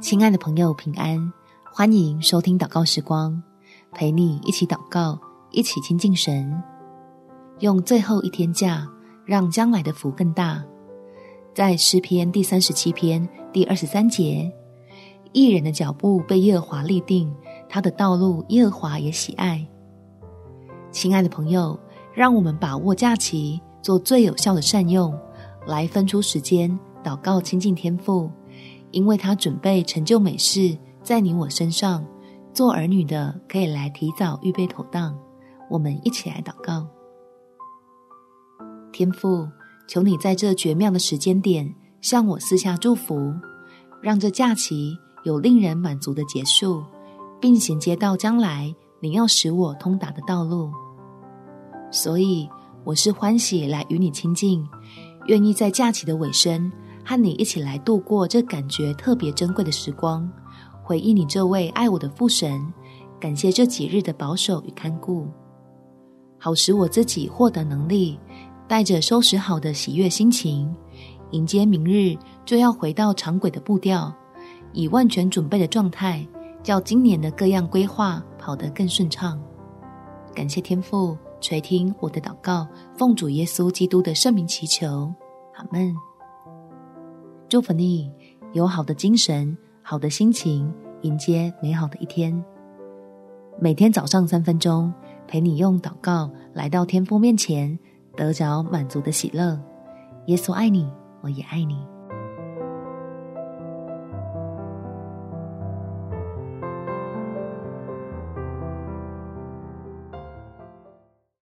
亲爱的朋友，平安！欢迎收听祷告时光，陪你一起祷告，一起亲近神。用最后一天假，让将来的福更大。在诗篇第三十七篇第二十三节，义人的脚步被耶和华立定，他的道路耶和华也喜爱。亲爱的朋友，让我们把握假期，做最有效的善用，来分出时间祷告亲近天父。因为他准备成就美事在你我身上，做儿女的可以来提早预备妥当。我们一起来祷告：天父，求你在这绝妙的时间点向我私下祝福，让这假期有令人满足的结束，并衔接到将来你要使我通达的道路。所以我是欢喜来与你亲近，愿意在假期的尾声。和你一起来度过这感觉特别珍贵的时光，回忆你这位爱我的父神，感谢这几日的保守与看顾，好使我自己获得能力，带着收拾好的喜悦心情，迎接明日就要回到常轨的步调，以万全准备的状态，叫今年的各样规划跑得更顺畅。感谢天父垂听我的祷告，奉主耶稣基督的圣名祈求，阿们。祝福你有好的精神、好的心情，迎接美好的一天。每天早上三分钟，陪你用祷告来到天父面前，得着满足的喜乐。耶稣爱你，我也爱你。